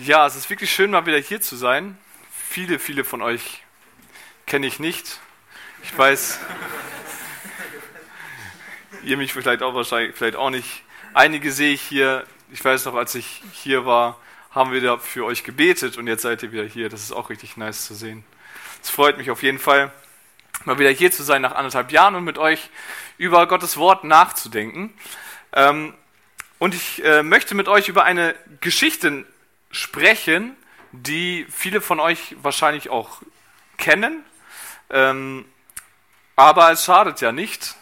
Ja, es ist wirklich schön, mal wieder hier zu sein. Viele, viele von euch kenne ich nicht. Ich weiß, ihr mich vielleicht auch wahrscheinlich, vielleicht auch nicht. Einige sehe ich hier. Ich weiß noch, als ich hier war, haben wir da für euch gebetet und jetzt seid ihr wieder hier. Das ist auch richtig nice zu sehen. Es freut mich auf jeden Fall, mal wieder hier zu sein nach anderthalb Jahren und mit euch über Gottes Wort nachzudenken. Ähm, und ich äh, möchte mit euch über eine Geschichte sprechen, die viele von euch wahrscheinlich auch kennen. Ähm, aber es schadet ja nicht,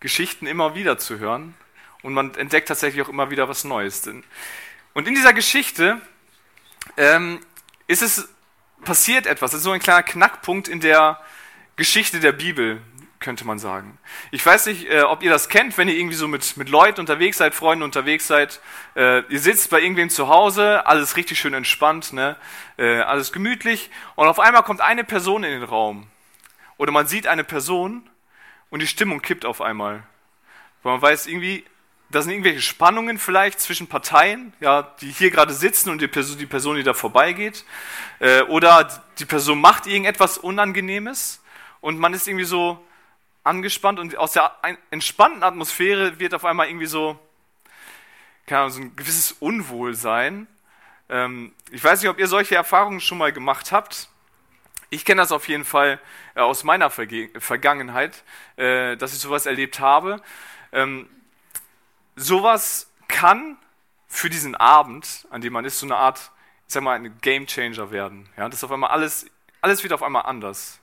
Geschichten immer wieder zu hören. Und man entdeckt tatsächlich auch immer wieder was Neues. Und in dieser Geschichte ähm, ist es passiert etwas. Das ist so ein kleiner Knackpunkt in der Geschichte der Bibel könnte man sagen. Ich weiß nicht, äh, ob ihr das kennt, wenn ihr irgendwie so mit, mit Leuten unterwegs seid, Freunden unterwegs seid. Äh, ihr sitzt bei irgendwem zu Hause, alles richtig schön entspannt, ne? Äh, alles gemütlich. Und auf einmal kommt eine Person in den Raum. Oder man sieht eine Person und die Stimmung kippt auf einmal. Weil man weiß irgendwie, da sind irgendwelche Spannungen vielleicht zwischen Parteien, ja, die hier gerade sitzen und die Person, die, Person, die da vorbeigeht. Äh, oder die Person macht irgendetwas Unangenehmes und man ist irgendwie so, angespannt und aus der entspannten Atmosphäre wird auf einmal irgendwie so, keine Ahnung, so ein gewisses Unwohlsein. Ähm, ich weiß nicht, ob ihr solche Erfahrungen schon mal gemacht habt. Ich kenne das auf jeden Fall äh, aus meiner Vergangenheit, äh, dass ich sowas erlebt habe. Ähm, sowas kann für diesen Abend, an dem man ist, so eine Art, ich sag mal, ein Game Changer werden. Ja, das ist auf einmal alles, alles wird auf einmal anders.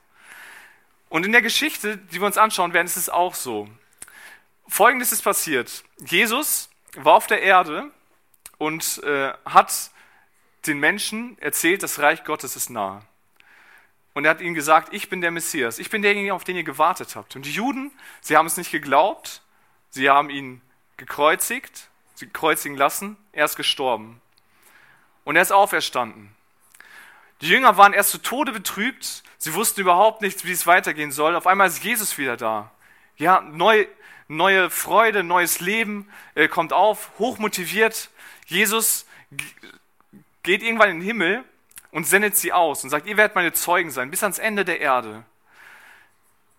Und in der Geschichte, die wir uns anschauen werden, ist es auch so. Folgendes ist passiert. Jesus war auf der Erde und äh, hat den Menschen erzählt, das Reich Gottes ist nahe. Und er hat ihnen gesagt, ich bin der Messias, ich bin derjenige, auf den ihr gewartet habt. Und die Juden, sie haben es nicht geglaubt, sie haben ihn gekreuzigt, sie kreuzigen lassen, er ist gestorben. Und er ist auferstanden. Die Jünger waren erst zu Tode betrübt, sie wussten überhaupt nicht, wie es weitergehen soll. Auf einmal ist Jesus wieder da. Ja, neu, neue Freude, neues Leben äh, kommt auf, hochmotiviert. Jesus geht irgendwann in den Himmel und sendet sie aus und sagt, ihr werdet meine Zeugen sein, bis ans Ende der Erde.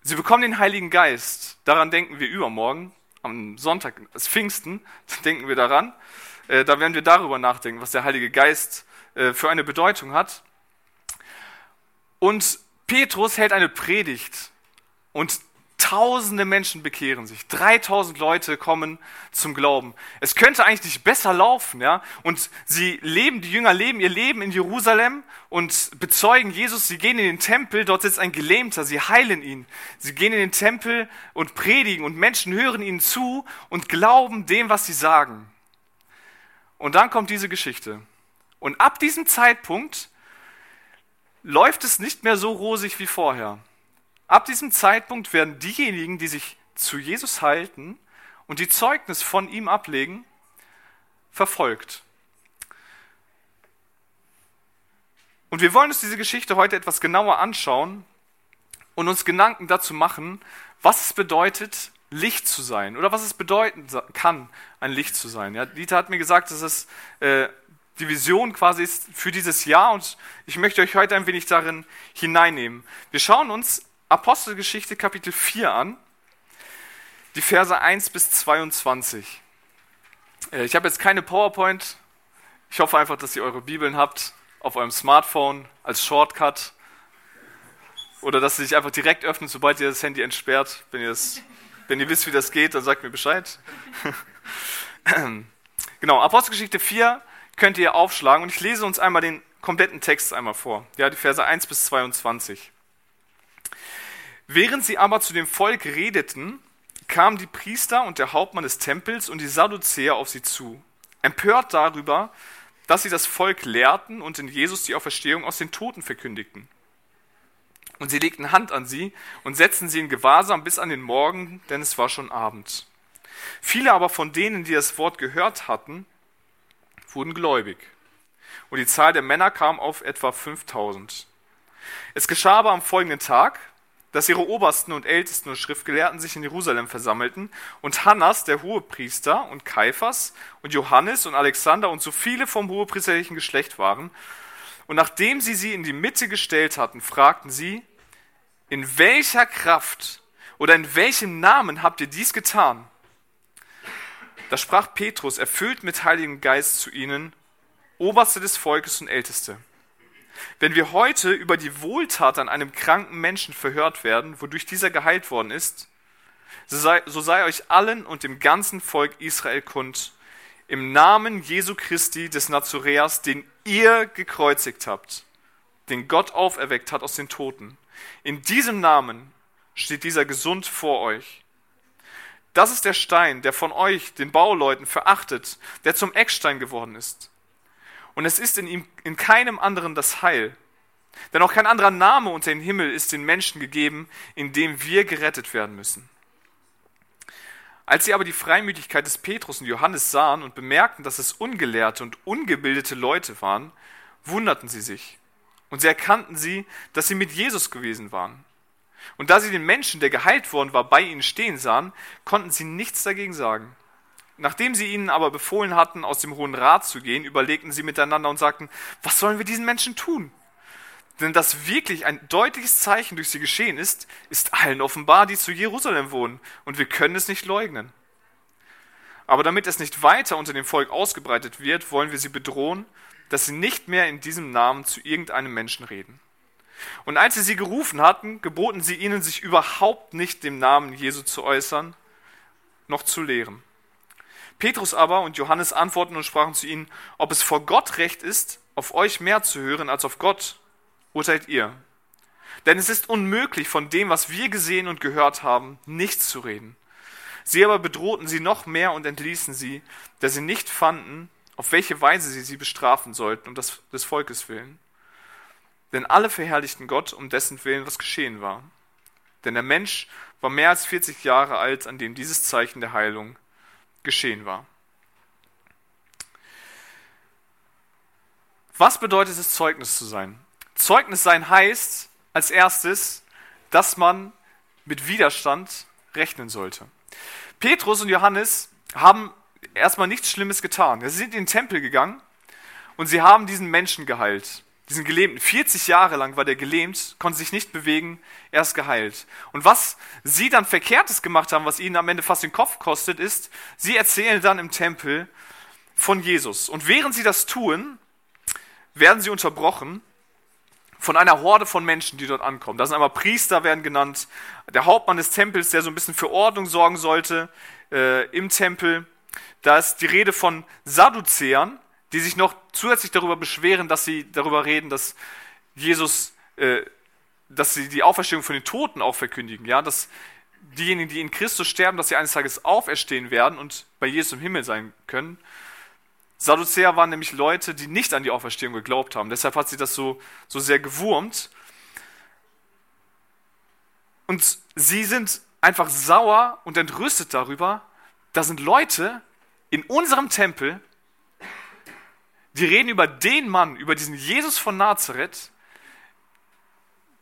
Sie bekommen den Heiligen Geist. Daran denken wir übermorgen, am Sonntag, das Pfingsten, denken wir daran. Äh, da werden wir darüber nachdenken, was der Heilige Geist äh, für eine Bedeutung hat. Und Petrus hält eine Predigt und tausende Menschen bekehren sich. 3000 Leute kommen zum Glauben. Es könnte eigentlich nicht besser laufen, ja? Und sie leben, die Jünger leben ihr Leben in Jerusalem und bezeugen Jesus. Sie gehen in den Tempel, dort sitzt ein Gelähmter, sie heilen ihn. Sie gehen in den Tempel und predigen und Menschen hören ihnen zu und glauben dem, was sie sagen. Und dann kommt diese Geschichte. Und ab diesem Zeitpunkt läuft es nicht mehr so rosig wie vorher. Ab diesem Zeitpunkt werden diejenigen, die sich zu Jesus halten und die Zeugnis von ihm ablegen, verfolgt. Und wir wollen uns diese Geschichte heute etwas genauer anschauen und uns Gedanken dazu machen, was es bedeutet, Licht zu sein oder was es bedeuten kann, ein Licht zu sein. Ja, Dieter hat mir gesagt, dass es äh, die Vision quasi ist für dieses Jahr und ich möchte euch heute ein wenig darin hineinnehmen. Wir schauen uns Apostelgeschichte Kapitel 4 an, die Verse 1 bis 22. Äh, ich habe jetzt keine PowerPoint. Ich hoffe einfach, dass ihr eure Bibeln habt auf eurem Smartphone als Shortcut oder dass sie sich einfach direkt öffnet, sobald ihr das Handy entsperrt. Wenn ihr, das, wenn ihr wisst, wie das geht, dann sagt mir Bescheid. genau, Apostelgeschichte 4, könnt ihr aufschlagen und ich lese uns einmal den kompletten Text einmal vor. Ja, die Verse 1 bis 22. Während sie aber zu dem Volk redeten, kamen die Priester und der Hauptmann des Tempels und die Sadduzäer auf sie zu, empört darüber, dass sie das Volk lehrten und in Jesus die Auferstehung aus den Toten verkündigten. Und sie legten Hand an sie und setzten sie in Gewahrsam bis an den Morgen, denn es war schon Abend. Viele aber von denen, die das Wort gehört hatten, wurden gläubig. Und die Zahl der Männer kam auf etwa 5000. Es geschah aber am folgenden Tag, dass ihre Obersten und Ältesten und Schriftgelehrten sich in Jerusalem versammelten und Hannas, der Hohepriester, und Kaiphas und Johannes und Alexander und so viele vom hohepriesterlichen Geschlecht waren. Und nachdem sie sie in die Mitte gestellt hatten, fragten sie, in welcher Kraft oder in welchem Namen habt ihr dies getan? Da sprach Petrus, erfüllt mit Heiligem Geist zu ihnen, Oberste des Volkes und Älteste. Wenn wir heute über die Wohltat an einem kranken Menschen verhört werden, wodurch dieser geheilt worden ist, so sei, so sei euch allen und dem ganzen Volk Israel kund, im Namen Jesu Christi des Nazoräers, den ihr gekreuzigt habt, den Gott auferweckt hat aus den Toten. In diesem Namen steht dieser gesund vor euch. Das ist der Stein, der von euch, den Bauleuten, verachtet, der zum Eckstein geworden ist. Und es ist in ihm in keinem anderen das Heil. Denn auch kein anderer Name unter dem Himmel ist den Menschen gegeben, in dem wir gerettet werden müssen. Als sie aber die Freimütigkeit des Petrus und Johannes sahen und bemerkten, dass es ungelehrte und ungebildete Leute waren, wunderten sie sich. Und sie erkannten sie, dass sie mit Jesus gewesen waren. Und da sie den Menschen, der geheilt worden war, bei ihnen stehen sahen, konnten sie nichts dagegen sagen. Nachdem sie ihnen aber befohlen hatten, aus dem Hohen Rat zu gehen, überlegten sie miteinander und sagten, was sollen wir diesen Menschen tun? Denn dass wirklich ein deutliches Zeichen durch sie geschehen ist, ist allen offenbar, die zu Jerusalem wohnen, und wir können es nicht leugnen. Aber damit es nicht weiter unter dem Volk ausgebreitet wird, wollen wir sie bedrohen, dass sie nicht mehr in diesem Namen zu irgendeinem Menschen reden. Und als sie sie gerufen hatten, geboten sie ihnen, sich überhaupt nicht dem Namen Jesu zu äußern, noch zu lehren. Petrus aber und Johannes antworten und sprachen zu ihnen, ob es vor Gott recht ist, auf euch mehr zu hören als auf Gott, urteilt ihr. Denn es ist unmöglich, von dem, was wir gesehen und gehört haben, nichts zu reden. Sie aber bedrohten sie noch mehr und entließen sie, da sie nicht fanden, auf welche Weise sie sie bestrafen sollten, um das, des Volkes willen. Denn alle verherrlichten Gott, um dessen Willen was geschehen war. Denn der Mensch war mehr als 40 Jahre alt, an dem dieses Zeichen der Heilung geschehen war. Was bedeutet es, Zeugnis zu sein? Zeugnis sein heißt als erstes, dass man mit Widerstand rechnen sollte. Petrus und Johannes haben erstmal nichts Schlimmes getan. Sie sind in den Tempel gegangen und sie haben diesen Menschen geheilt diesen Gelähmten. 40 Jahre lang war der gelähmt, konnte sich nicht bewegen, er ist geheilt. Und was sie dann Verkehrtes gemacht haben, was ihnen am Ende fast den Kopf kostet, ist, sie erzählen dann im Tempel von Jesus. Und während sie das tun, werden sie unterbrochen von einer Horde von Menschen, die dort ankommen. Das sind einmal Priester, werden genannt, der Hauptmann des Tempels, der so ein bisschen für Ordnung sorgen sollte äh, im Tempel. Da ist die Rede von Sadduzäern, die sich noch zusätzlich darüber beschweren, dass sie darüber reden, dass Jesus, äh, dass sie die Auferstehung von den Toten auch verkündigen, ja, dass diejenigen, die in Christus sterben, dass sie eines Tages auferstehen werden und bei Jesus im Himmel sein können. Sadduzäer waren nämlich Leute, die nicht an die Auferstehung geglaubt haben. Deshalb hat sie das so, so sehr gewurmt. Und sie sind einfach sauer und entrüstet darüber, da sind Leute in unserem Tempel, die reden über den Mann, über diesen Jesus von Nazareth,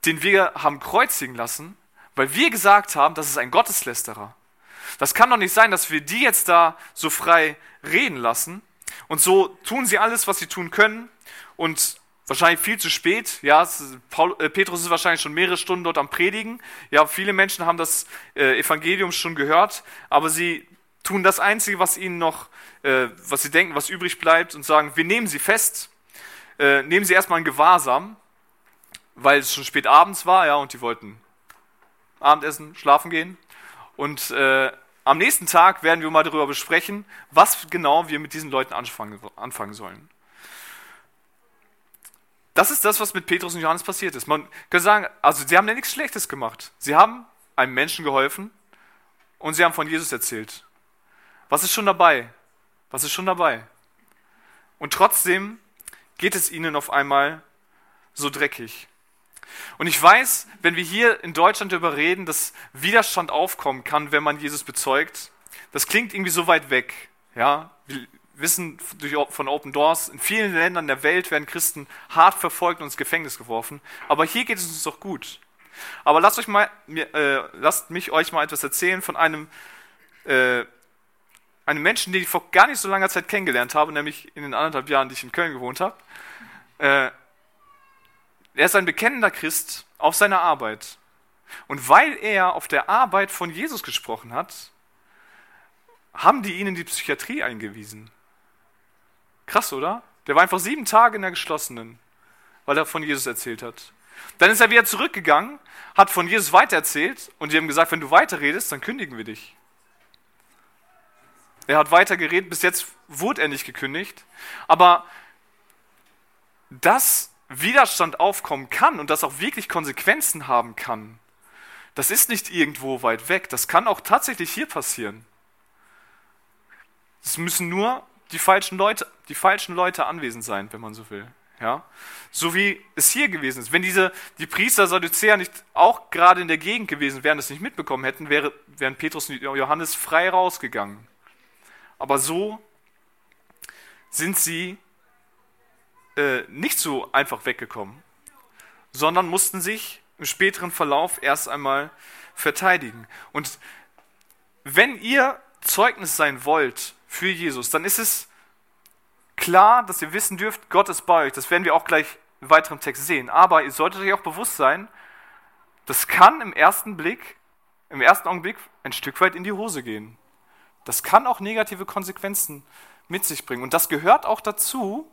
den wir haben kreuzigen lassen, weil wir gesagt haben, das ist ein Gotteslästerer. Das kann doch nicht sein, dass wir die jetzt da so frei reden lassen. Und so tun sie alles, was sie tun können. Und wahrscheinlich viel zu spät. Ja, Paul, äh, Petrus ist wahrscheinlich schon mehrere Stunden dort am Predigen. Ja, viele Menschen haben das äh, Evangelium schon gehört, aber sie tun das Einzige, was ihnen noch, äh, was sie denken, was übrig bleibt und sagen, wir nehmen sie fest, äh, nehmen sie erstmal in Gewahrsam, weil es schon spät abends war, ja, und die wollten Abendessen, schlafen gehen. Und äh, am nächsten Tag werden wir mal darüber besprechen, was genau wir mit diesen Leuten anfangen, anfangen sollen. Das ist das, was mit Petrus und Johannes passiert ist. Man kann sagen, also sie haben ja nichts Schlechtes gemacht. Sie haben einem Menschen geholfen und sie haben von Jesus erzählt. Was ist schon dabei? Was ist schon dabei? Und trotzdem geht es ihnen auf einmal so dreckig. Und ich weiß, wenn wir hier in Deutschland darüber reden, dass Widerstand aufkommen kann, wenn man Jesus bezeugt, das klingt irgendwie so weit weg. Ja, wir wissen von Open Doors, in vielen Ländern der Welt werden Christen hart verfolgt und ins Gefängnis geworfen. Aber hier geht es uns doch gut. Aber lasst, euch mal, äh, lasst mich euch mal etwas erzählen von einem, äh, einem Menschen, den ich vor gar nicht so langer Zeit kennengelernt habe, nämlich in den anderthalb Jahren, die ich in Köln gewohnt habe. Äh, er ist ein bekennender Christ auf seiner Arbeit. Und weil er auf der Arbeit von Jesus gesprochen hat, haben die ihn in die Psychiatrie eingewiesen. Krass, oder? Der war einfach sieben Tage in der geschlossenen, weil er von Jesus erzählt hat. Dann ist er wieder zurückgegangen, hat von Jesus weitererzählt und die haben gesagt, wenn du weiterredest, dann kündigen wir dich. Er hat weiter geredet, bis jetzt wurde er nicht gekündigt. Aber dass Widerstand aufkommen kann und das auch wirklich Konsequenzen haben kann, das ist nicht irgendwo weit weg. Das kann auch tatsächlich hier passieren. Es müssen nur die falschen Leute, die falschen Leute anwesend sein, wenn man so will. Ja? So wie es hier gewesen ist. Wenn diese, die Priester Sadduzäer nicht auch gerade in der Gegend gewesen wären, das nicht mitbekommen hätten, wäre, wären Petrus und Johannes frei rausgegangen. Aber so sind sie äh, nicht so einfach weggekommen, sondern mussten sich im späteren Verlauf erst einmal verteidigen. Und wenn ihr Zeugnis sein wollt für Jesus, dann ist es klar, dass ihr wissen dürft, Gott ist bei euch. Das werden wir auch gleich im weiteren Text sehen. Aber ihr solltet euch auch bewusst sein, das kann im ersten Blick, im ersten Augenblick ein Stück weit in die Hose gehen. Das kann auch negative Konsequenzen mit sich bringen. Und das gehört auch dazu,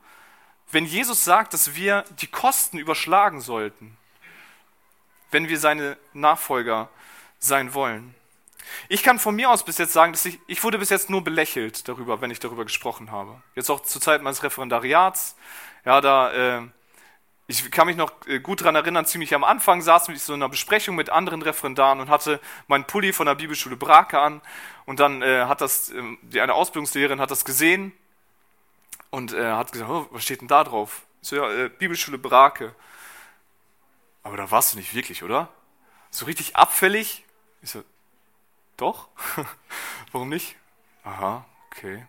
wenn Jesus sagt, dass wir die Kosten überschlagen sollten, wenn wir seine Nachfolger sein wollen. Ich kann von mir aus bis jetzt sagen, dass ich, ich wurde bis jetzt nur belächelt darüber, wenn ich darüber gesprochen habe. Jetzt auch zur Zeit meines Referendariats. Ja, da, äh, ich kann mich noch äh, gut daran erinnern, ziemlich am Anfang saß ich so in einer Besprechung mit anderen Referendaren und hatte meinen Pulli von der Bibelschule Brake an. Und dann äh, hat das, äh, eine Ausbildungslehrerin hat das gesehen und äh, hat gesagt, oh, was steht denn da drauf? So, ja, äh, Bibelschule Brake. Aber da warst du nicht wirklich, oder? So richtig abfällig? Ich so, doch? Warum nicht? Aha, okay.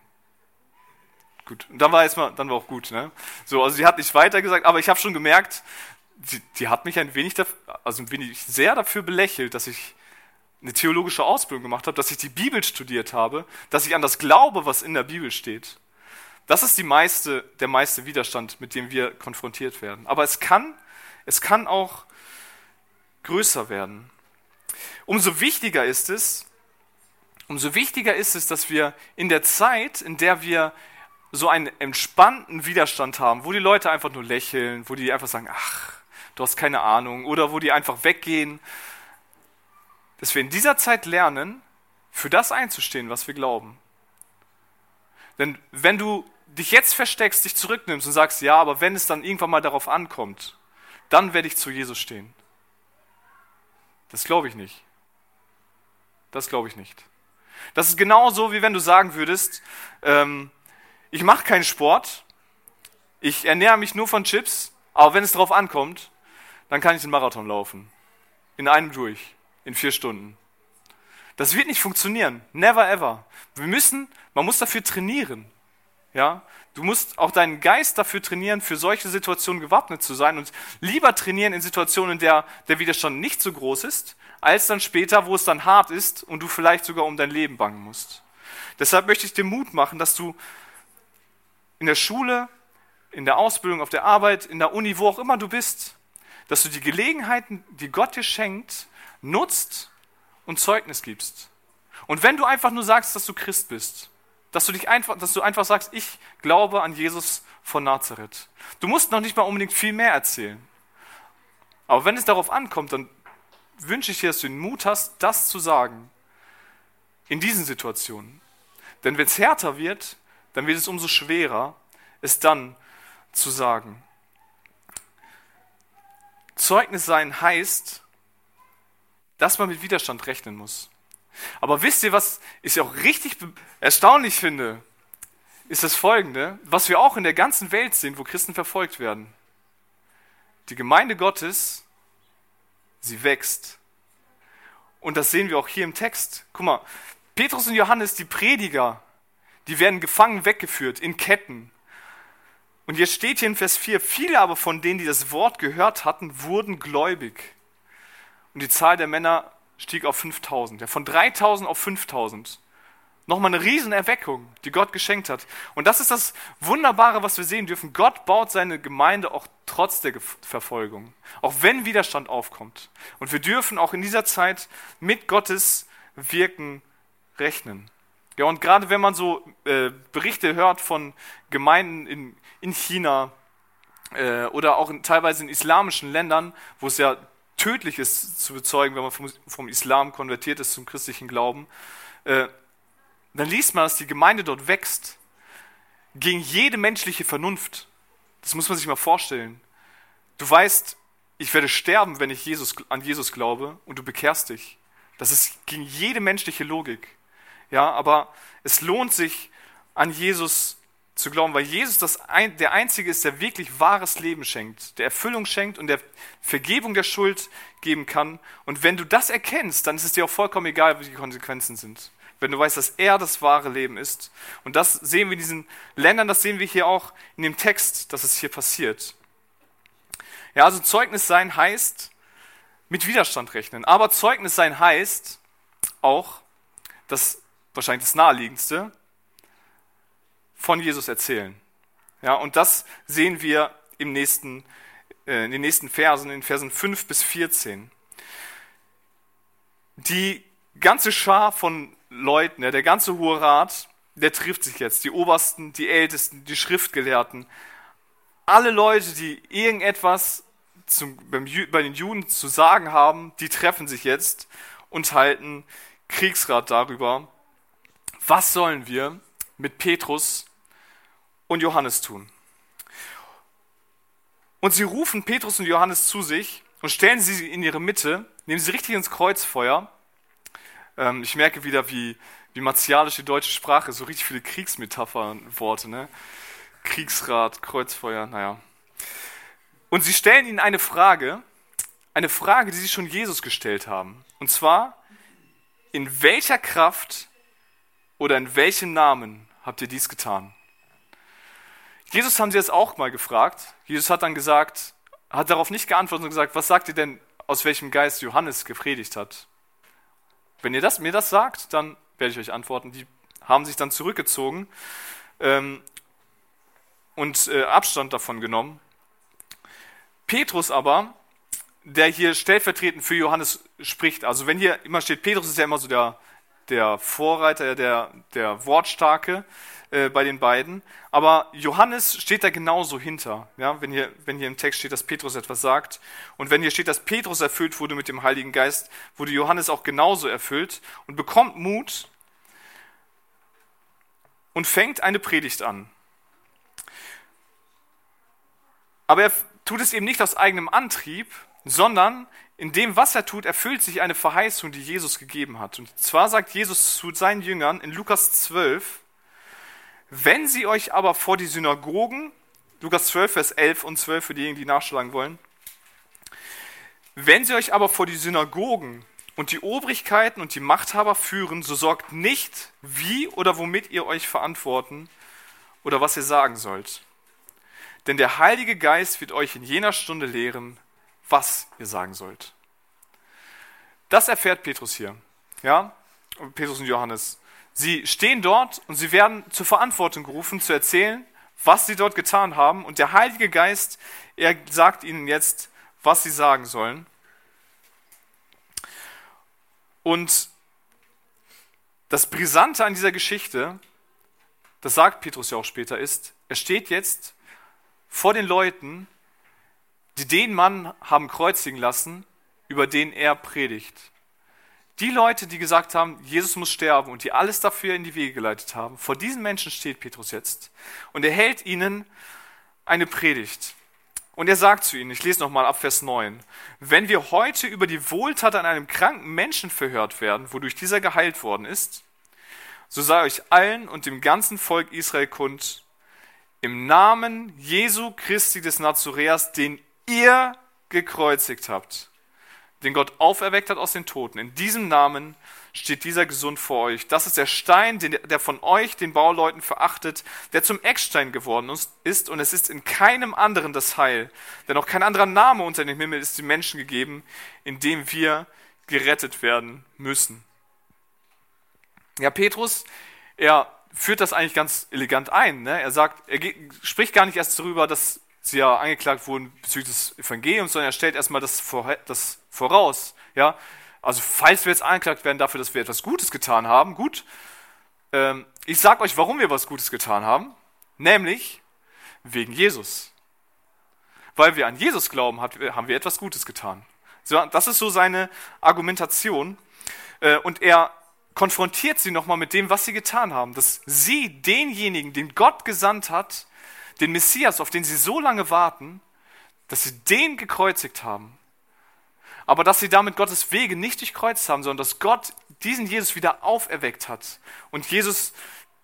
Gut. Und dann war erstmal, dann war auch gut, ne? So, also sie hat nicht weiter gesagt, aber ich habe schon gemerkt, die, die, hat mich ein wenig, also ein wenig sehr dafür belächelt, dass ich eine theologische Ausbildung gemacht habe, dass ich die Bibel studiert habe, dass ich an das glaube, was in der Bibel steht. Das ist die meiste, der meiste Widerstand, mit dem wir konfrontiert werden. Aber es kann, es kann auch größer werden. Umso wichtiger ist es, umso wichtiger ist es, dass wir in der Zeit, in der wir so einen entspannten Widerstand haben, wo die Leute einfach nur lächeln, wo die einfach sagen, ach, du hast keine Ahnung, oder wo die einfach weggehen, dass wir in dieser Zeit lernen, für das einzustehen, was wir glauben. Denn wenn du dich jetzt versteckst, dich zurücknimmst und sagst, ja, aber wenn es dann irgendwann mal darauf ankommt, dann werde ich zu Jesus stehen. Das glaube ich nicht. Das glaube ich nicht. Das ist genauso, wie wenn du sagen würdest, ähm, ich mache keinen Sport, ich ernähre mich nur von Chips, aber wenn es darauf ankommt, dann kann ich den Marathon laufen. In einem durch, in vier Stunden. Das wird nicht funktionieren. Never ever. Wir müssen, man muss dafür trainieren. Ja? Du musst auch deinen Geist dafür trainieren, für solche Situationen gewappnet zu sein und lieber trainieren in Situationen, in der der Widerstand nicht so groß ist, als dann später, wo es dann hart ist und du vielleicht sogar um dein Leben bangen musst. Deshalb möchte ich dir Mut machen, dass du in der Schule, in der Ausbildung, auf der Arbeit, in der Uni, wo auch immer du bist, dass du die Gelegenheiten, die Gott dir schenkt, nutzt und Zeugnis gibst. Und wenn du einfach nur sagst, dass du Christ bist, dass du, dich einfach, dass du einfach sagst, ich glaube an Jesus von Nazareth. Du musst noch nicht mal unbedingt viel mehr erzählen. Aber wenn es darauf ankommt, dann wünsche ich dir, dass du den Mut hast, das zu sagen. In diesen Situationen. Denn wenn es härter wird, dann wird es umso schwerer, es dann zu sagen. Zeugnis sein heißt, dass man mit Widerstand rechnen muss. Aber wisst ihr, was ich auch richtig erstaunlich finde, ist das folgende, was wir auch in der ganzen Welt sehen, wo Christen verfolgt werden. Die Gemeinde Gottes, sie wächst. Und das sehen wir auch hier im Text. Guck mal, Petrus und Johannes, die Prediger, die werden gefangen weggeführt in Ketten. Und jetzt steht hier in Vers 4, viele aber von denen, die das Wort gehört hatten, wurden gläubig. und die Zahl der Männer stieg auf 5000. Ja, von 3000 auf 5000. Nochmal eine Riesenerweckung, die Gott geschenkt hat. Und das ist das Wunderbare, was wir sehen dürfen. Gott baut seine Gemeinde auch trotz der Verfolgung, auch wenn Widerstand aufkommt. Und wir dürfen auch in dieser Zeit mit Gottes Wirken rechnen. Ja, und gerade wenn man so äh, Berichte hört von Gemeinden in, in China äh, oder auch in, teilweise in islamischen Ländern, wo es ja tödlich ist zu bezeugen, wenn man vom, vom Islam konvertiert ist zum christlichen Glauben, äh, dann liest man, dass die Gemeinde dort wächst gegen jede menschliche Vernunft. Das muss man sich mal vorstellen. Du weißt, ich werde sterben, wenn ich Jesus, an Jesus glaube und du bekehrst dich. Das ist gegen jede menschliche Logik. Ja, aber es lohnt sich, an Jesus zu glauben, weil Jesus das ein, der Einzige ist, der wirklich wahres Leben schenkt, der Erfüllung schenkt und der Vergebung der Schuld geben kann. Und wenn du das erkennst, dann ist es dir auch vollkommen egal, wie die Konsequenzen sind. Wenn du weißt, dass er das wahre Leben ist. Und das sehen wir in diesen Ländern, das sehen wir hier auch in dem Text, dass es hier passiert. Ja, also Zeugnis sein heißt, mit Widerstand rechnen. Aber Zeugnis sein heißt auch, das wahrscheinlich das naheliegendste, von Jesus erzählen. Ja, und das sehen wir im nächsten, äh, in den nächsten Versen, in Versen 5 bis 14. Die ganze Schar von Leuten, der ganze Hohe Rat, der trifft sich jetzt. Die Obersten, die Ältesten, die Schriftgelehrten. Alle Leute, die irgendetwas zum, beim, bei den Juden zu sagen haben, die treffen sich jetzt und halten Kriegsrat darüber, was sollen wir mit Petrus und Johannes tun? Und sie rufen Petrus und Johannes zu sich und stellen sie in ihre Mitte, nehmen sie richtig ins Kreuzfeuer. Ähm, ich merke wieder, wie, wie martialisch die deutsche Sprache ist, so richtig viele Kriegsmetaphern-Worte, ne? Kriegsrat, Kreuzfeuer, naja. Und sie stellen ihnen eine Frage, eine Frage, die sie schon Jesus gestellt haben. Und zwar, in welcher Kraft oder in welchem Namen habt ihr dies getan? Jesus haben sie jetzt auch mal gefragt. Jesus hat dann gesagt, hat darauf nicht geantwortet und gesagt, was sagt ihr denn, aus welchem Geist Johannes gepredigt hat? Wenn ihr das, mir das sagt, dann werde ich euch antworten. Die haben sich dann zurückgezogen ähm, und äh, Abstand davon genommen. Petrus aber, der hier stellvertretend für Johannes spricht, also wenn hier immer steht, Petrus ist ja immer so der, der Vorreiter, der, der Wortstarke äh, bei den beiden. Aber Johannes steht da genauso hinter. Ja? Wenn, hier, wenn hier im Text steht, dass Petrus etwas sagt. Und wenn hier steht, dass Petrus erfüllt wurde mit dem Heiligen Geist, wurde Johannes auch genauso erfüllt und bekommt Mut und fängt eine Predigt an. Aber er tut es eben nicht aus eigenem Antrieb, sondern in dem, was er tut, erfüllt sich eine Verheißung, die Jesus gegeben hat. Und zwar sagt Jesus zu seinen Jüngern in Lukas 12, wenn sie euch aber vor die Synagogen, Lukas 12, Vers 11 und 12 für diejenigen, die nachschlagen wollen, wenn sie euch aber vor die Synagogen und die Obrigkeiten und die Machthaber führen, so sorgt nicht, wie oder womit ihr euch verantworten oder was ihr sagen sollt. Denn der Heilige Geist wird euch in jener Stunde lehren, was ihr sagen sollt. Das erfährt Petrus hier. Ja? Petrus und Johannes. Sie stehen dort und sie werden zur Verantwortung gerufen, zu erzählen, was sie dort getan haben. Und der Heilige Geist, er sagt ihnen jetzt, was sie sagen sollen. Und das Brisante an dieser Geschichte, das sagt Petrus ja auch später, ist, er steht jetzt vor den Leuten die den Mann haben kreuzigen lassen, über den er predigt. Die Leute, die gesagt haben, Jesus muss sterben und die alles dafür in die Wege geleitet haben, vor diesen Menschen steht Petrus jetzt und er hält ihnen eine Predigt. Und er sagt zu ihnen, ich lese nochmal ab Vers 9, wenn wir heute über die Wohltat an einem kranken Menschen verhört werden, wodurch dieser geheilt worden ist, so sei euch allen und dem ganzen Volk Israel kund, im Namen Jesu Christi des Nazoreas, den ihr gekreuzigt habt, den Gott auferweckt hat aus den Toten. In diesem Namen steht dieser gesund vor euch. Das ist der Stein, der von euch, den Bauleuten, verachtet, der zum Eckstein geworden ist. Und es ist in keinem anderen das Heil. Denn auch kein anderer Name unter dem Himmel ist den Menschen gegeben, in dem wir gerettet werden müssen. Ja, Petrus, er führt das eigentlich ganz elegant ein. Ne? Er sagt, er geht, spricht gar nicht erst darüber, dass sie ja angeklagt wurden bezüglich des Evangeliums, sondern er stellt erstmal das, das voraus. Ja? Also falls wir jetzt angeklagt werden dafür, dass wir etwas Gutes getan haben, gut. Ähm, ich sage euch, warum wir was Gutes getan haben. Nämlich wegen Jesus. Weil wir an Jesus glauben, haben wir etwas Gutes getan. Das ist so seine Argumentation. Äh, und er konfrontiert sie nochmal mit dem, was sie getan haben. Dass sie denjenigen, den Gott gesandt hat, den Messias, auf den sie so lange warten, dass sie den gekreuzigt haben. Aber dass sie damit Gottes Wege nicht durchkreuzt haben, sondern dass Gott diesen Jesus wieder auferweckt hat und Jesus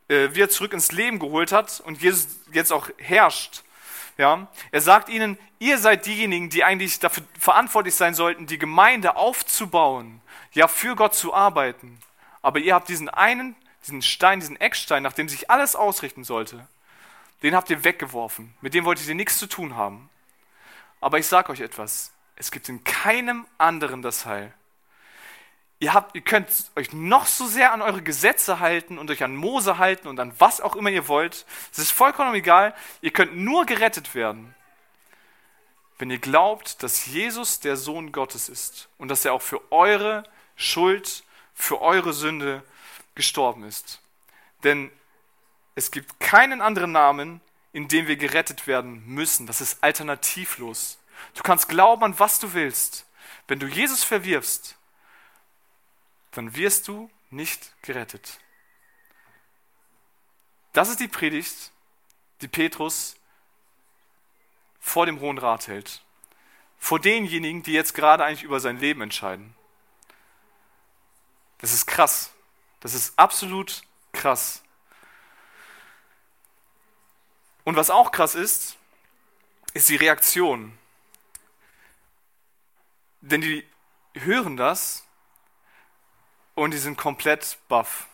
äh, wieder zurück ins Leben geholt hat und Jesus jetzt auch herrscht. Ja, er sagt ihnen, ihr seid diejenigen, die eigentlich dafür verantwortlich sein sollten, die Gemeinde aufzubauen, ja, für Gott zu arbeiten. Aber ihr habt diesen einen, diesen Stein, diesen Eckstein, nach dem sich alles ausrichten sollte, den habt ihr weggeworfen. Mit dem wolltet ihr nichts zu tun haben. Aber ich sage euch etwas, es gibt in keinem anderen das Heil. Ihr, habt, ihr könnt euch noch so sehr an eure Gesetze halten und euch an Mose halten und an was auch immer ihr wollt. Es ist vollkommen egal. Ihr könnt nur gerettet werden, wenn ihr glaubt, dass Jesus der Sohn Gottes ist und dass er auch für eure Schuld für eure Sünde gestorben ist. Denn es gibt keinen anderen Namen, in dem wir gerettet werden müssen. Das ist alternativlos. Du kannst glauben an was du willst. Wenn du Jesus verwirfst, dann wirst du nicht gerettet. Das ist die Predigt, die Petrus vor dem Hohen Rat hält. Vor denjenigen, die jetzt gerade eigentlich über sein Leben entscheiden. Das ist krass. Das ist absolut krass. Und was auch krass ist, ist die Reaktion. Denn die hören das und die sind komplett baff.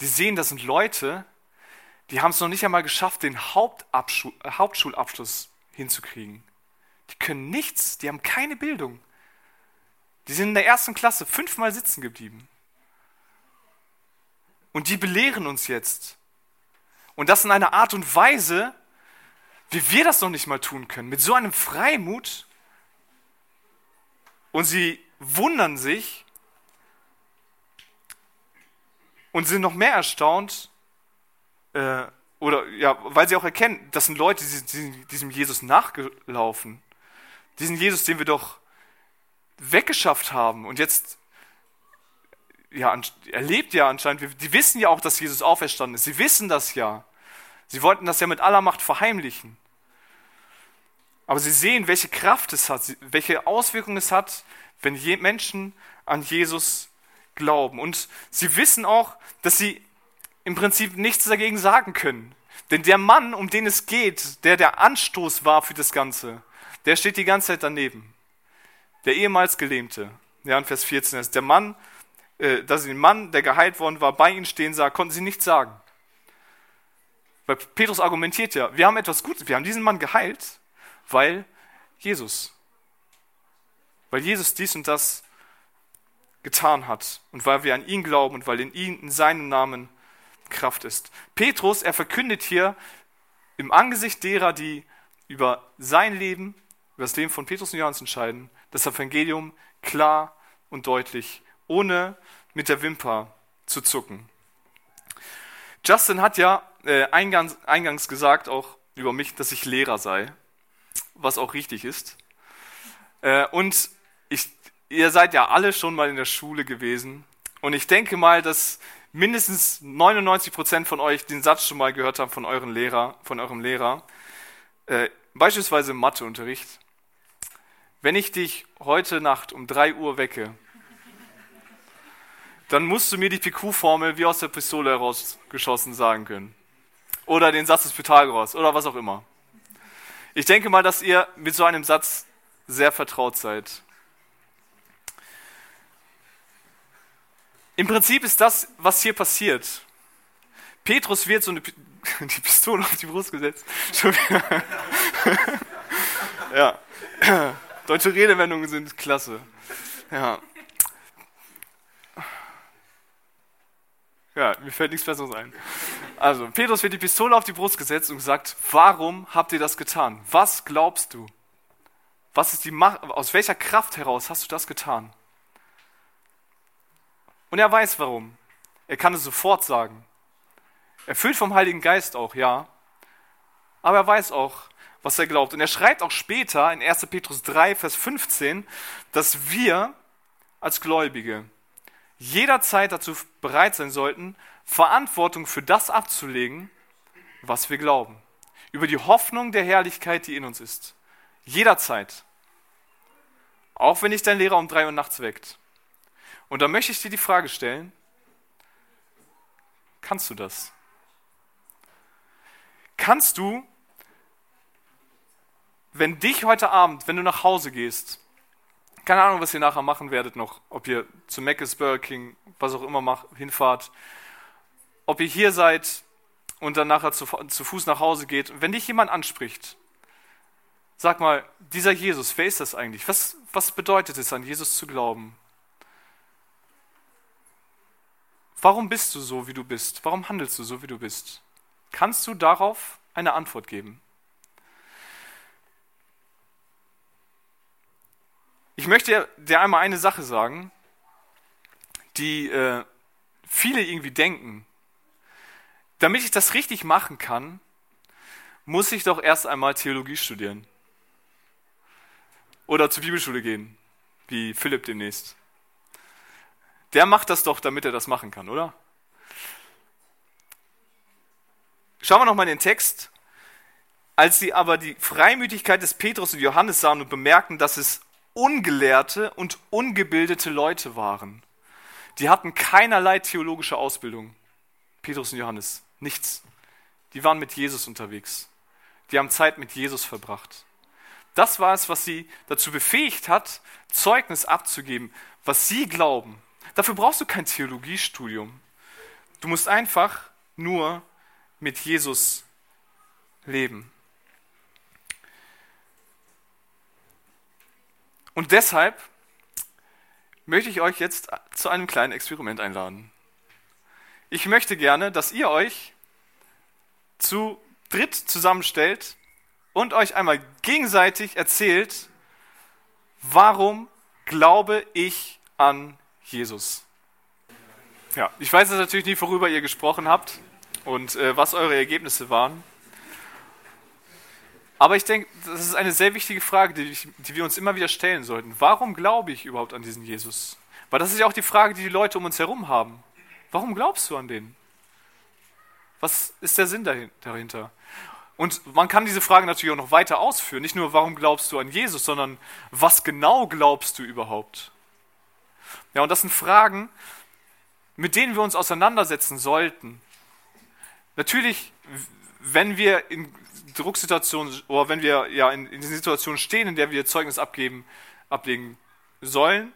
Die sehen, das sind Leute, die haben es noch nicht einmal geschafft, den Hauptschulabschluss hinzukriegen. Die können nichts, die haben keine Bildung. Die sind in der ersten Klasse fünfmal sitzen geblieben. Und die belehren uns jetzt. Und das in einer Art und Weise, wie wir das noch nicht mal tun können. Mit so einem Freimut. Und sie wundern sich und sind noch mehr erstaunt, äh, oder ja, weil sie auch erkennen, das sind Leute, die diesem Jesus nachgelaufen. Diesen Jesus, den wir doch weggeschafft haben und jetzt ja, erlebt ja anscheinend, die wissen ja auch, dass Jesus auferstanden ist. Sie wissen das ja. Sie wollten das ja mit aller Macht verheimlichen. Aber sie sehen, welche Kraft es hat, welche Auswirkungen es hat, wenn Menschen an Jesus glauben. Und sie wissen auch, dass sie im Prinzip nichts dagegen sagen können. Denn der Mann, um den es geht, der der Anstoß war für das Ganze, der steht die ganze Zeit daneben der ehemals Gelähmte. Ja, in Vers 14 ist der Mann, äh, dass sie den Mann, der geheilt worden war, bei ihnen stehen sah, konnten sie nichts sagen. Weil Petrus argumentiert ja, wir haben etwas Gutes, wir haben diesen Mann geheilt, weil Jesus, weil Jesus dies und das getan hat und weil wir an ihn glauben und weil in ihm, in seinem Namen Kraft ist. Petrus, er verkündet hier im Angesicht derer, die über sein Leben, über das Leben von Petrus und Johannes entscheiden, das Evangelium klar und deutlich, ohne mit der Wimper zu zucken. Justin hat ja äh, eingangs, eingangs gesagt, auch über mich, dass ich Lehrer sei, was auch richtig ist. Äh, und ich, ihr seid ja alle schon mal in der Schule gewesen. Und ich denke mal, dass mindestens 99 Prozent von euch den Satz schon mal gehört haben von, euren Lehrer, von eurem Lehrer. Äh, beispielsweise im Matheunterricht. Wenn ich dich heute Nacht um 3 Uhr wecke, dann musst du mir die PQ-Formel wie aus der Pistole herausgeschossen sagen können. Oder den Satz des Pythagoras oder was auch immer. Ich denke mal, dass ihr mit so einem Satz sehr vertraut seid. Im Prinzip ist das, was hier passiert. Petrus wird so eine P die Pistole auf die Brust gesetzt. ja. Deutsche Redewendungen sind klasse. Ja. Ja, mir fällt nichts Besseres ein. Also, Petrus wird die Pistole auf die Brust gesetzt und sagt, warum habt ihr das getan? Was glaubst du? Was ist die Macht, aus welcher Kraft heraus hast du das getan? Und er weiß warum. Er kann es sofort sagen. Erfüllt vom Heiligen Geist auch, ja. Aber er weiß auch, was er glaubt. Und er schreibt auch später in 1. Petrus 3, Vers 15, dass wir als Gläubige jederzeit dazu bereit sein sollten, Verantwortung für das abzulegen, was wir glauben. Über die Hoffnung der Herrlichkeit, die in uns ist. Jederzeit. Auch wenn dich dein Lehrer um drei Uhr nachts weckt. Und da möchte ich dir die Frage stellen, kannst du das? Kannst du, wenn dich heute Abend, wenn du nach Hause gehst, keine Ahnung, was ihr nachher machen werdet noch, ob ihr zu Mc's, Burger King, was auch immer macht, hinfahrt, ob ihr hier seid und dann nachher zu, zu Fuß nach Hause geht. wenn dich jemand anspricht, sag mal, dieser Jesus, wer ist das eigentlich? Was, was bedeutet es, an Jesus zu glauben? Warum bist du so, wie du bist? Warum handelst du so, wie du bist? Kannst du darauf eine Antwort geben? Ich möchte dir einmal eine Sache sagen, die äh, viele irgendwie denken. Damit ich das richtig machen kann, muss ich doch erst einmal Theologie studieren. Oder zur Bibelschule gehen, wie Philipp demnächst. Der macht das doch, damit er das machen kann, oder? Schauen wir nochmal in den Text. Als sie aber die Freimütigkeit des Petrus und Johannes sahen und bemerkten, dass es ungelehrte und ungebildete Leute waren. Die hatten keinerlei theologische Ausbildung. Petrus und Johannes. Nichts. Die waren mit Jesus unterwegs. Die haben Zeit mit Jesus verbracht. Das war es, was sie dazu befähigt hat, Zeugnis abzugeben, was sie glauben. Dafür brauchst du kein Theologiestudium. Du musst einfach nur mit Jesus leben. Und deshalb möchte ich euch jetzt zu einem kleinen Experiment einladen. Ich möchte gerne, dass ihr euch zu dritt zusammenstellt und euch einmal gegenseitig erzählt, warum glaube ich an Jesus? Ja, ich weiß jetzt natürlich nicht, worüber ihr gesprochen habt und äh, was eure Ergebnisse waren. Aber ich denke, das ist eine sehr wichtige Frage, die, die, wir uns immer wieder stellen sollten. Warum glaube ich überhaupt an diesen Jesus? Weil das ist ja auch die Frage, die die Leute um uns herum haben. Warum glaubst du an den? Was ist der Sinn dahinter? Und man kann diese Frage natürlich auch noch weiter ausführen. Nicht nur, warum glaubst du an Jesus, sondern was genau glaubst du überhaupt? Ja, und das sind Fragen, mit denen wir uns auseinandersetzen sollten, Natürlich, wenn wir in Drucksituationen oder wenn wir ja in, in Situationen stehen, in der wir Zeugnis abgeben, ablegen sollen,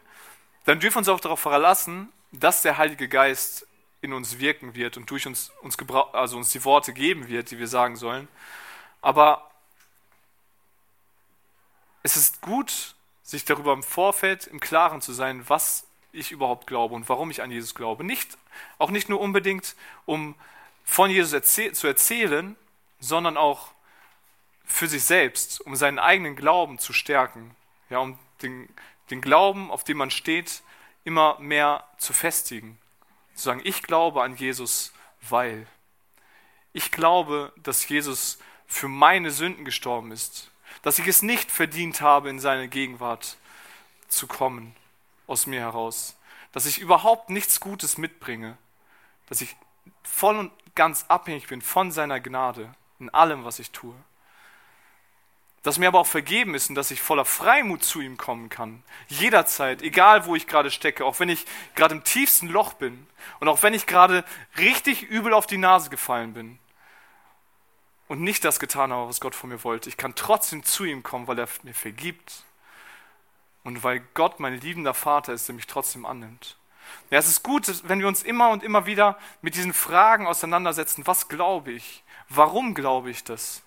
dann dürfen wir uns auch darauf verlassen, dass der Heilige Geist in uns wirken wird und durch uns, uns, also uns die Worte geben wird, die wir sagen sollen. Aber es ist gut, sich darüber im Vorfeld im Klaren zu sein, was ich überhaupt glaube und warum ich an Jesus glaube. Nicht, auch nicht nur unbedingt, um von Jesus erzähl zu erzählen, sondern auch für sich selbst, um seinen eigenen Glauben zu stärken, ja, um den, den Glauben, auf dem man steht, immer mehr zu festigen. Zu sagen, ich glaube an Jesus, weil. Ich glaube, dass Jesus für meine Sünden gestorben ist, dass ich es nicht verdient habe, in seine Gegenwart zu kommen, aus mir heraus, dass ich überhaupt nichts Gutes mitbringe, dass ich voll und ganz abhängig bin von seiner Gnade in allem, was ich tue. Dass mir aber auch vergeben ist und dass ich voller Freimut zu ihm kommen kann. Jederzeit, egal wo ich gerade stecke, auch wenn ich gerade im tiefsten Loch bin und auch wenn ich gerade richtig übel auf die Nase gefallen bin und nicht das getan habe, was Gott von mir wollte. Ich kann trotzdem zu ihm kommen, weil er mir vergibt und weil Gott mein liebender Vater ist, der mich trotzdem annimmt. Ja, es ist gut, wenn wir uns immer und immer wieder mit diesen Fragen auseinandersetzen. Was glaube ich? Warum glaube ich das?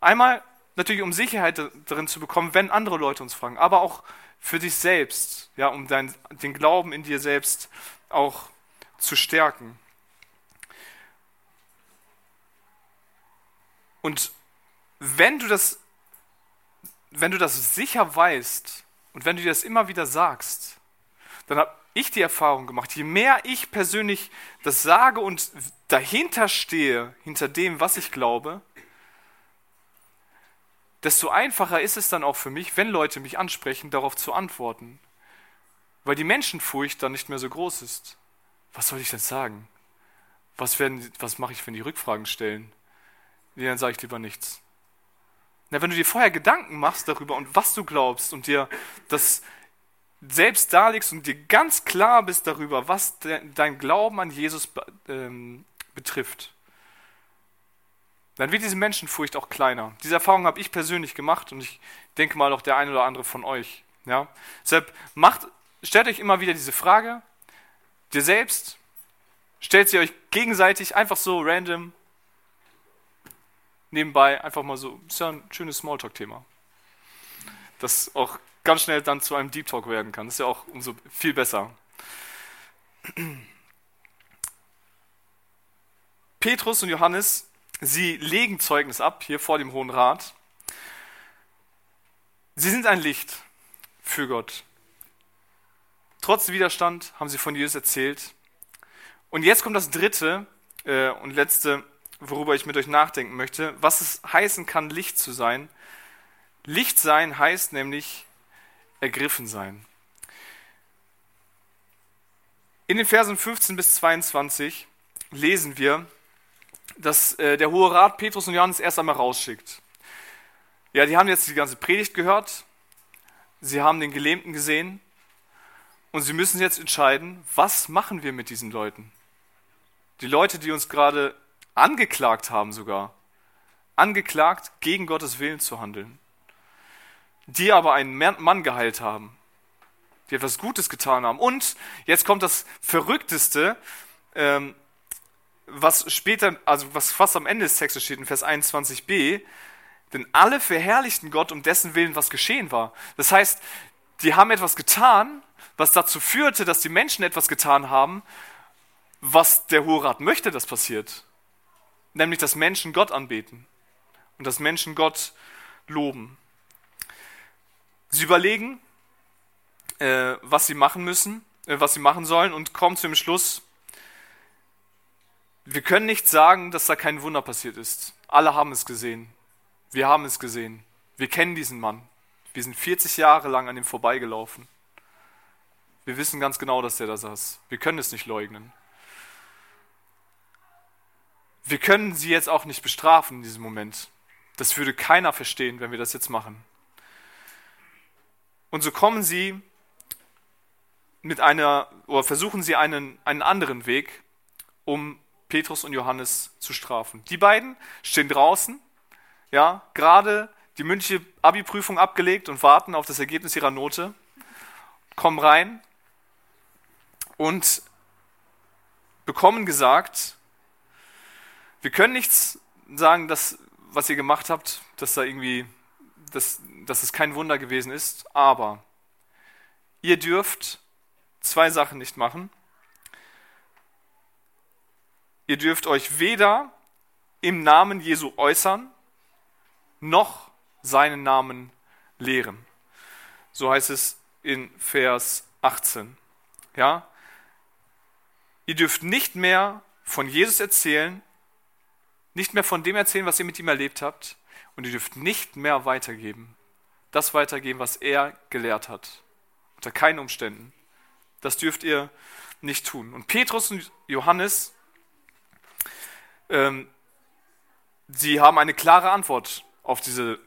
Einmal natürlich, um Sicherheit darin zu bekommen, wenn andere Leute uns fragen, aber auch für dich selbst, ja, um dein, den Glauben in dir selbst auch zu stärken. Und wenn du das, wenn du das sicher weißt und wenn du dir das immer wieder sagst, dann habe ich die Erfahrung gemacht, je mehr ich persönlich das sage und dahinter stehe, hinter dem, was ich glaube, desto einfacher ist es dann auch für mich, wenn Leute mich ansprechen, darauf zu antworten. Weil die Menschenfurcht dann nicht mehr so groß ist. Was soll ich denn sagen? Was, werden, was mache ich, wenn die Rückfragen stellen? Nee, dann sage ich lieber nichts. Na, wenn du dir vorher Gedanken machst darüber und was du glaubst und dir das selbst darlegst und dir ganz klar bist darüber, was de, dein Glauben an Jesus ähm, betrifft, dann wird diese Menschenfurcht auch kleiner. Diese Erfahrung habe ich persönlich gemacht und ich denke mal auch der eine oder andere von euch. Ja? Deshalb macht, stellt euch immer wieder diese Frage, dir selbst, stellt sie euch gegenseitig einfach so random nebenbei, einfach mal so, ist ja ein schönes Smalltalk-Thema. Das auch ganz schnell dann zu einem Deep Talk werden kann. Das ist ja auch umso viel besser. Petrus und Johannes, sie legen Zeugnis ab hier vor dem Hohen Rat. Sie sind ein Licht für Gott. Trotz Widerstand haben sie von Jesus erzählt. Und jetzt kommt das dritte äh, und letzte, worüber ich mit euch nachdenken möchte, was es heißen kann, Licht zu sein. Licht sein heißt nämlich ergriffen sein. In den Versen 15 bis 22 lesen wir, dass äh, der Hohe Rat Petrus und Johannes erst einmal rausschickt. Ja, die haben jetzt die ganze Predigt gehört, sie haben den Gelähmten gesehen und sie müssen jetzt entscheiden, was machen wir mit diesen Leuten? Die Leute, die uns gerade angeklagt haben sogar, angeklagt, gegen Gottes Willen zu handeln die aber einen Mann geheilt haben, die etwas Gutes getan haben. Und jetzt kommt das Verrückteste, ähm, was später, also was fast am Ende des Textes steht in Vers 21b, denn alle verherrlichten Gott um dessen Willen, was geschehen war. Das heißt, die haben etwas getan, was dazu führte, dass die Menschen etwas getan haben, was der Hohe Rat möchte, dass passiert. Nämlich, dass Menschen Gott anbeten und dass Menschen Gott loben. Sie überlegen, äh, was sie machen müssen, äh, was sie machen sollen und kommen zu dem Schluss, wir können nicht sagen, dass da kein Wunder passiert ist. Alle haben es gesehen. Wir haben es gesehen. Wir kennen diesen Mann. Wir sind 40 Jahre lang an ihm vorbeigelaufen. Wir wissen ganz genau, dass der da saß. Wir können es nicht leugnen. Wir können sie jetzt auch nicht bestrafen in diesem Moment. Das würde keiner verstehen, wenn wir das jetzt machen. Und so kommen sie mit einer, oder versuchen sie einen, einen anderen Weg, um Petrus und Johannes zu strafen. Die beiden stehen draußen, ja, gerade die mündliche Abi-Prüfung abgelegt und warten auf das Ergebnis ihrer Note, kommen rein und bekommen gesagt, wir können nichts sagen, dass, was ihr gemacht habt, dass da irgendwie dass, dass es kein Wunder gewesen ist, aber ihr dürft zwei Sachen nicht machen. Ihr dürft euch weder im Namen Jesu äußern, noch seinen Namen lehren. So heißt es in Vers 18. Ja? Ihr dürft nicht mehr von Jesus erzählen, nicht mehr von dem erzählen, was ihr mit ihm erlebt habt, und ihr dürft nicht mehr weitergeben. Das weitergeben, was er gelehrt hat. Unter keinen Umständen. Das dürft ihr nicht tun. Und Petrus und Johannes, ähm, sie haben eine klare Antwort auf diese,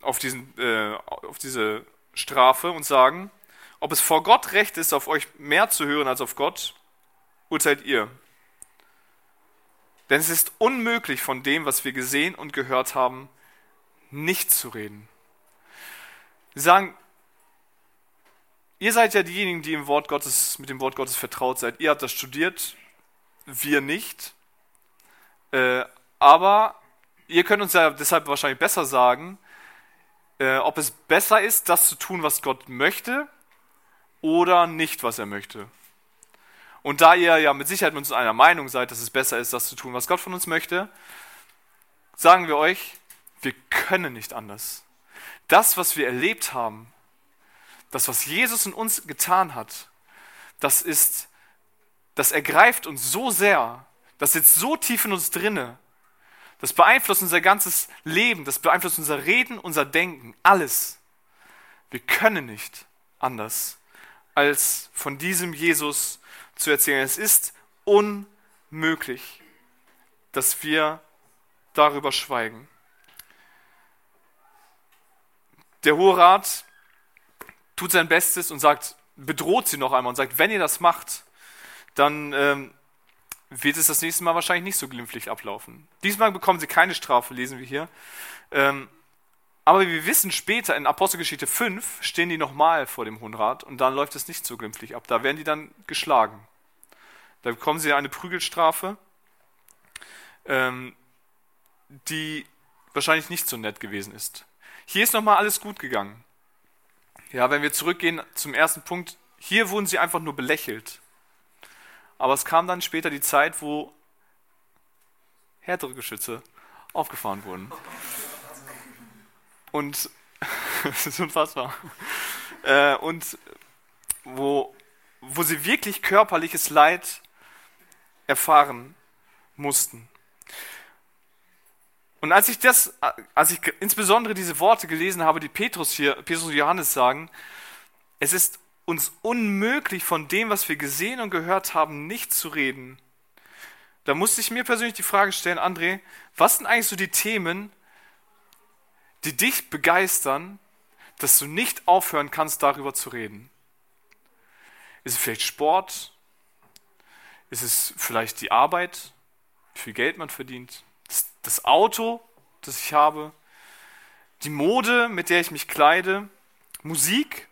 auf, diesen, äh, auf diese Strafe und sagen, ob es vor Gott recht ist, auf euch mehr zu hören als auf Gott, urteilt ihr. Denn es ist unmöglich von dem, was wir gesehen und gehört haben, nicht zu reden. Sie sagen, ihr seid ja diejenigen, die im Wort Gottes, mit dem Wort Gottes vertraut seid. Ihr habt das studiert, wir nicht. Äh, aber ihr könnt uns ja deshalb wahrscheinlich besser sagen, äh, ob es besser ist, das zu tun, was Gott möchte, oder nicht, was er möchte. Und da ihr ja mit Sicherheit mit uns einer Meinung seid, dass es besser ist, das zu tun, was Gott von uns möchte, sagen wir euch, wir können nicht anders. Das, was wir erlebt haben, das, was Jesus in uns getan hat, das ist, das ergreift uns so sehr, das sitzt so tief in uns drinne, das beeinflusst unser ganzes Leben, das beeinflusst unser Reden, unser Denken, alles. Wir können nicht anders, als von diesem Jesus zu erzählen. Es ist unmöglich, dass wir darüber schweigen. Der Hohe Rat tut sein Bestes und sagt, bedroht sie noch einmal und sagt, wenn ihr das macht, dann ähm, wird es das nächste Mal wahrscheinlich nicht so glimpflich ablaufen. Diesmal bekommen sie keine Strafe, lesen wir hier. Ähm, aber wir wissen später, in Apostelgeschichte 5 stehen die nochmal vor dem Hohen Rat und dann läuft es nicht so glimpflich ab. Da werden die dann geschlagen. Da bekommen sie eine Prügelstrafe, ähm, die wahrscheinlich nicht so nett gewesen ist. Hier ist nochmal alles gut gegangen. Ja, wenn wir zurückgehen zum ersten Punkt, hier wurden sie einfach nur belächelt. Aber es kam dann später die Zeit, wo härtere Geschütze aufgefahren wurden. Und das ist unfassbar. Äh, und wo, wo sie wirklich körperliches Leid erfahren mussten. Und als ich das, als ich insbesondere diese Worte gelesen habe, die Petrus hier, Petrus und Johannes sagen, es ist uns unmöglich, von dem, was wir gesehen und gehört haben, nicht zu reden. Da musste ich mir persönlich die Frage stellen, André, was sind eigentlich so die Themen, die dich begeistern, dass du nicht aufhören kannst, darüber zu reden? Ist es vielleicht Sport? Ist es vielleicht die Arbeit? Wie viel Geld man verdient? Das Auto, das ich habe? Die Mode, mit der ich mich kleide? Musik?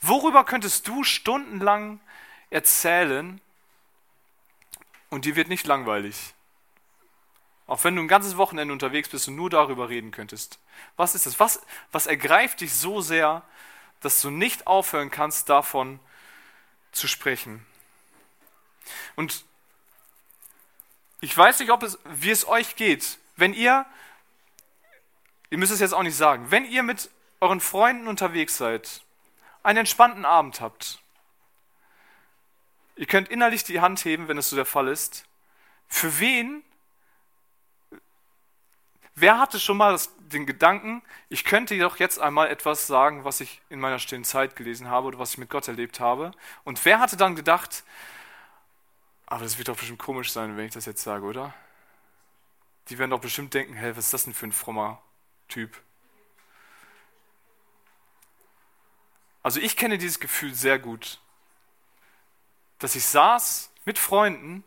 Worüber könntest du stundenlang erzählen und dir wird nicht langweilig? Auch wenn du ein ganzes Wochenende unterwegs bist und nur darüber reden könntest. Was ist das? Was, was ergreift dich so sehr, dass du nicht aufhören kannst, davon zu sprechen? Und ich weiß nicht, ob es, wie es euch geht, wenn ihr, ihr müsst es jetzt auch nicht sagen, wenn ihr mit euren Freunden unterwegs seid einen entspannten Abend habt. Ihr könnt innerlich die Hand heben, wenn es so der Fall ist. Für wen? Wer hatte schon mal das, den Gedanken, ich könnte jedoch jetzt einmal etwas sagen, was ich in meiner stillen Zeit gelesen habe oder was ich mit Gott erlebt habe? Und wer hatte dann gedacht, aber das wird doch bestimmt komisch sein, wenn ich das jetzt sage, oder? Die werden doch bestimmt denken, hey, was ist das denn für ein frommer Typ? Also ich kenne dieses Gefühl sehr gut, dass ich saß mit Freunden,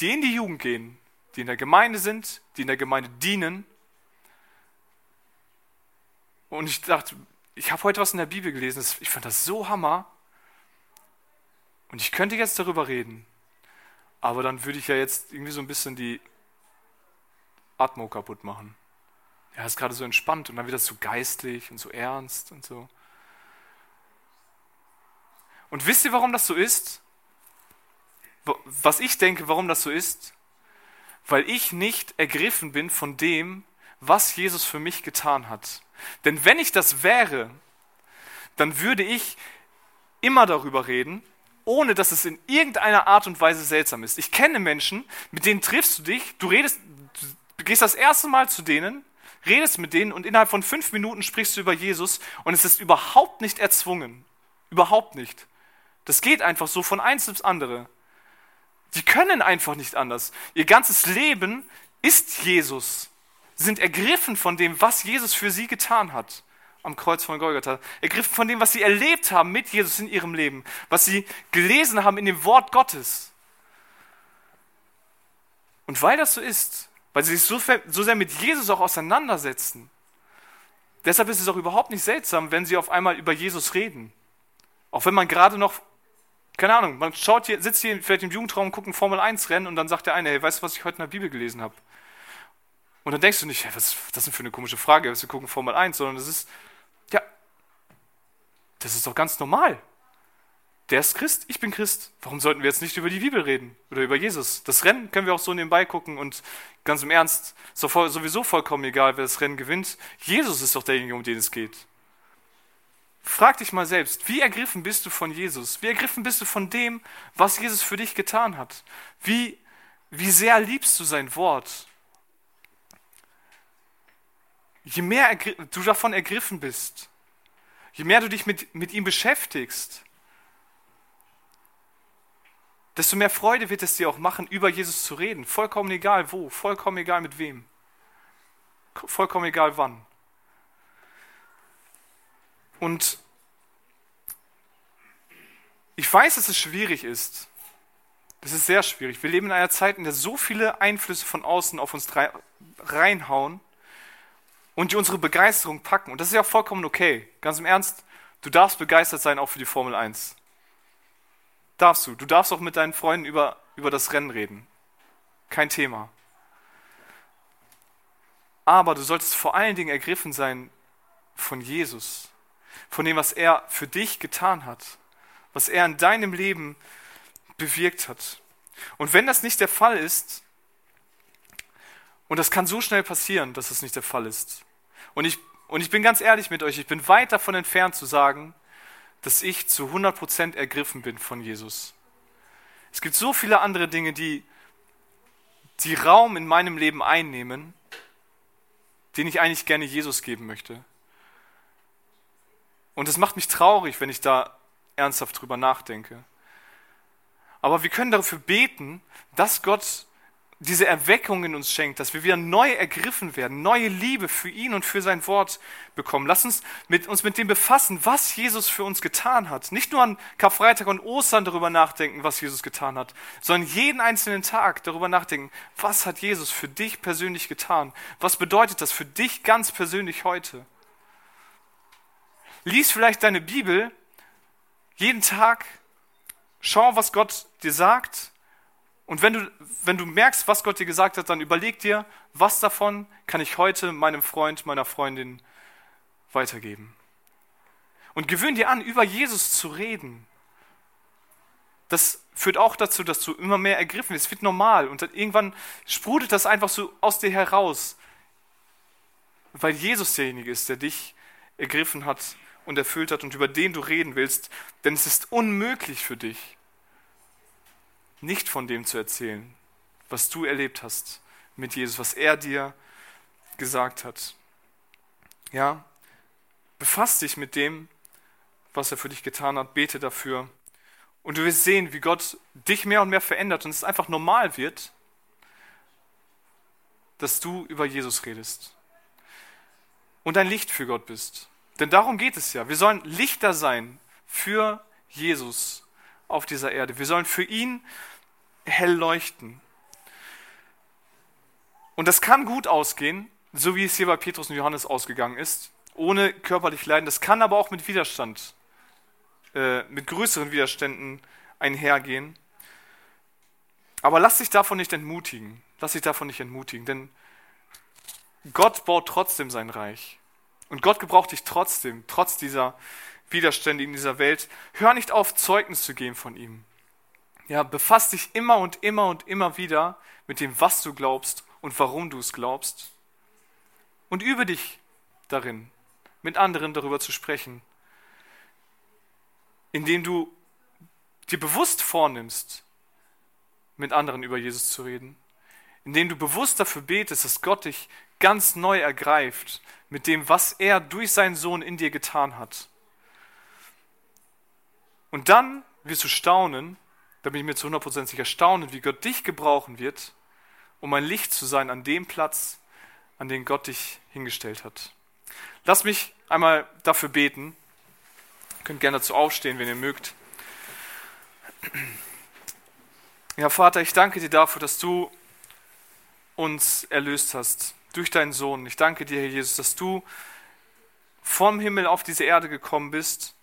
die in die Jugend gehen, die in der Gemeinde sind, die in der Gemeinde dienen. Und ich dachte, ich habe heute was in der Bibel gelesen, ich fand das so hammer. Und ich könnte jetzt darüber reden. Aber dann würde ich ja jetzt irgendwie so ein bisschen die Atmo kaputt machen. Ja, ist gerade so entspannt und dann wird das so geistlich und so ernst und so. Und wisst ihr, warum das so ist? Was ich denke, warum das so ist? Weil ich nicht ergriffen bin von dem, was Jesus für mich getan hat. Denn wenn ich das wäre, dann würde ich immer darüber reden, ohne dass es in irgendeiner Art und Weise seltsam ist. Ich kenne Menschen, mit denen triffst du dich, du redest, du gehst das erste Mal zu denen, redest mit denen und innerhalb von fünf Minuten sprichst du über Jesus und es ist überhaupt nicht erzwungen. Überhaupt nicht. Das geht einfach so von eins ins andere. Die können einfach nicht anders. Ihr ganzes Leben ist Jesus. Sie sind ergriffen von dem, was Jesus für sie getan hat am Kreuz von Golgatha. Ergriffen von dem, was sie erlebt haben mit Jesus in ihrem Leben, was sie gelesen haben in dem Wort Gottes. Und weil das so ist, weil sie sich so, so sehr mit Jesus auch auseinandersetzen, deshalb ist es auch überhaupt nicht seltsam, wenn sie auf einmal über Jesus reden Auch wenn man gerade noch, keine Ahnung, man schaut hier, sitzt hier vielleicht im Jugendraum, guckt ein Formel 1 Rennen und dann sagt der eine, hey, weißt du, was ich heute in der Bibel gelesen habe? Und dann denkst du nicht, hey, was ist das denn für eine komische Frage, wir gucken Formel 1, sondern das ist, ja, das ist doch ganz normal. Der ist Christ, ich bin Christ. Warum sollten wir jetzt nicht über die Bibel reden oder über Jesus? Das Rennen können wir auch so nebenbei gucken und ganz im Ernst, ist sowieso vollkommen egal, wer das Rennen gewinnt. Jesus ist doch derjenige, um den es geht. Frag dich mal selbst, wie ergriffen bist du von Jesus? Wie ergriffen bist du von dem, was Jesus für dich getan hat? Wie, wie sehr liebst du sein Wort? Je mehr du davon ergriffen bist, je mehr du dich mit, mit ihm beschäftigst, desto mehr Freude wird es dir auch machen, über Jesus zu reden. Vollkommen egal wo, vollkommen egal mit wem, vollkommen egal wann. Und ich weiß, dass es schwierig ist. Das ist sehr schwierig. Wir leben in einer Zeit, in der so viele Einflüsse von außen auf uns reinhauen und die unsere Begeisterung packen. Und das ist ja vollkommen okay. Ganz im Ernst, du darfst begeistert sein, auch für die Formel 1. Darfst du. Du darfst auch mit deinen Freunden über, über das Rennen reden. Kein Thema. Aber du solltest vor allen Dingen ergriffen sein von Jesus, von dem, was er für dich getan hat, was er in deinem Leben bewirkt hat. Und wenn das nicht der Fall ist, und das kann so schnell passieren, dass es nicht der Fall ist, und ich, und ich bin ganz ehrlich mit euch, ich bin weit davon entfernt zu sagen, dass ich zu 100% ergriffen bin von Jesus. Es gibt so viele andere Dinge, die, die Raum in meinem Leben einnehmen, den ich eigentlich gerne Jesus geben möchte. Und es macht mich traurig, wenn ich da ernsthaft drüber nachdenke. Aber wir können dafür beten, dass Gott diese Erweckung in uns schenkt, dass wir wieder neu ergriffen werden, neue Liebe für ihn und für sein Wort bekommen. Lass uns mit, uns mit dem befassen, was Jesus für uns getan hat. Nicht nur an Karfreitag und Ostern darüber nachdenken, was Jesus getan hat, sondern jeden einzelnen Tag darüber nachdenken, was hat Jesus für dich persönlich getan? Was bedeutet das für dich ganz persönlich heute? Lies vielleicht deine Bibel jeden Tag, schau, was Gott dir sagt und wenn du, wenn du merkst, was Gott dir gesagt hat, dann überleg dir, was davon kann ich heute meinem Freund, meiner Freundin weitergeben. Und gewöhn dir an, über Jesus zu reden. Das führt auch dazu, dass du immer mehr ergriffen wirst. Es wird normal und dann irgendwann sprudelt das einfach so aus dir heraus, weil Jesus derjenige ist, der dich ergriffen hat und erfüllt hat und über den du reden willst. Denn es ist unmöglich für dich, nicht von dem zu erzählen, was du erlebt hast mit Jesus, was er dir gesagt hat. Ja, befass dich mit dem, was er für dich getan hat, bete dafür. Und du wirst sehen, wie Gott dich mehr und mehr verändert und es einfach normal wird, dass du über Jesus redest und ein Licht für Gott bist. Denn darum geht es ja. Wir sollen Lichter sein für Jesus auf dieser Erde. Wir sollen für ihn hell leuchten. Und das kann gut ausgehen, so wie es hier bei Petrus und Johannes ausgegangen ist, ohne körperlich Leiden. Das kann aber auch mit Widerstand, äh, mit größeren Widerständen einhergehen. Aber lass dich davon nicht entmutigen. Lass dich davon nicht entmutigen, denn Gott baut trotzdem sein Reich. Und Gott gebraucht dich trotzdem, trotz dieser Widerstände in dieser Welt. Hör nicht auf, Zeugnis zu geben von ihm. Ja, befass dich immer und immer und immer wieder mit dem, was du glaubst und warum du es glaubst. Und übe dich darin, mit anderen darüber zu sprechen, indem du dir bewusst vornimmst, mit anderen über Jesus zu reden, indem du bewusst dafür betest, dass Gott dich ganz neu ergreift mit dem, was er durch seinen Sohn in dir getan hat. Und dann wirst du staunen, da bin ich mir zu 100% sicher, staunen, wie Gott dich gebrauchen wird, um ein Licht zu sein an dem Platz, an den Gott dich hingestellt hat. Lass mich einmal dafür beten. Ihr könnt gerne dazu aufstehen, wenn ihr mögt. Ja, Vater, ich danke dir dafür, dass du uns erlöst hast durch deinen Sohn. Ich danke dir, Herr Jesus, dass du vom Himmel auf diese Erde gekommen bist,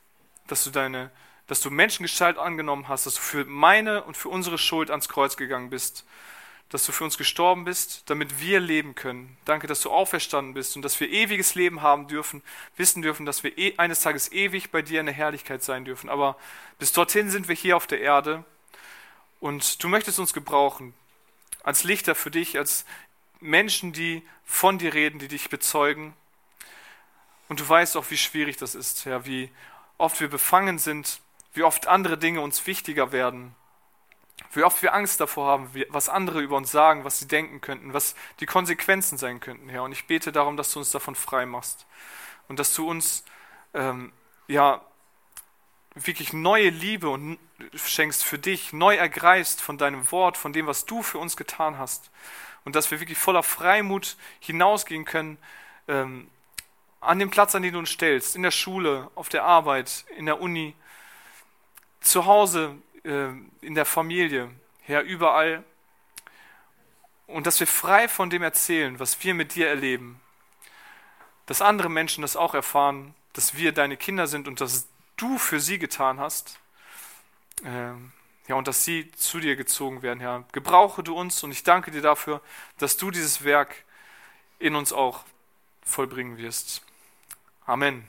dass du deine dass du Menschengestalt angenommen hast, dass du für meine und für unsere Schuld ans Kreuz gegangen bist, dass du für uns gestorben bist, damit wir leben können. Danke, dass du auferstanden bist und dass wir ewiges Leben haben dürfen, wissen dürfen, dass wir e, eines Tages ewig bei dir in der Herrlichkeit sein dürfen. Aber bis dorthin sind wir hier auf der Erde und du möchtest uns gebrauchen als Lichter für dich, als Menschen, die von dir reden, die dich bezeugen. Und du weißt auch, wie schwierig das ist, Herr, wie oft wir befangen sind, wie oft andere Dinge uns wichtiger werden, wie oft wir Angst davor haben, was andere über uns sagen, was sie denken könnten, was die Konsequenzen sein könnten, Herr. Und ich bete darum, dass du uns davon frei machst und dass du uns ähm, ja wirklich neue Liebe und schenkst für dich, neu ergreifst von deinem Wort, von dem, was du für uns getan hast. Und dass wir wirklich voller Freimut hinausgehen können ähm, an dem Platz, an den du uns stellst, in der Schule, auf der Arbeit, in der Uni, zu Hause, äh, in der Familie, Herr, überall. Und dass wir frei von dem erzählen, was wir mit dir erleben. Dass andere Menschen das auch erfahren, dass wir deine Kinder sind und dass du für sie getan hast. Ähm, ja, und dass sie zu dir gezogen werden, Herr. Gebrauche du uns und ich danke dir dafür, dass du dieses Werk in uns auch vollbringen wirst. Amen.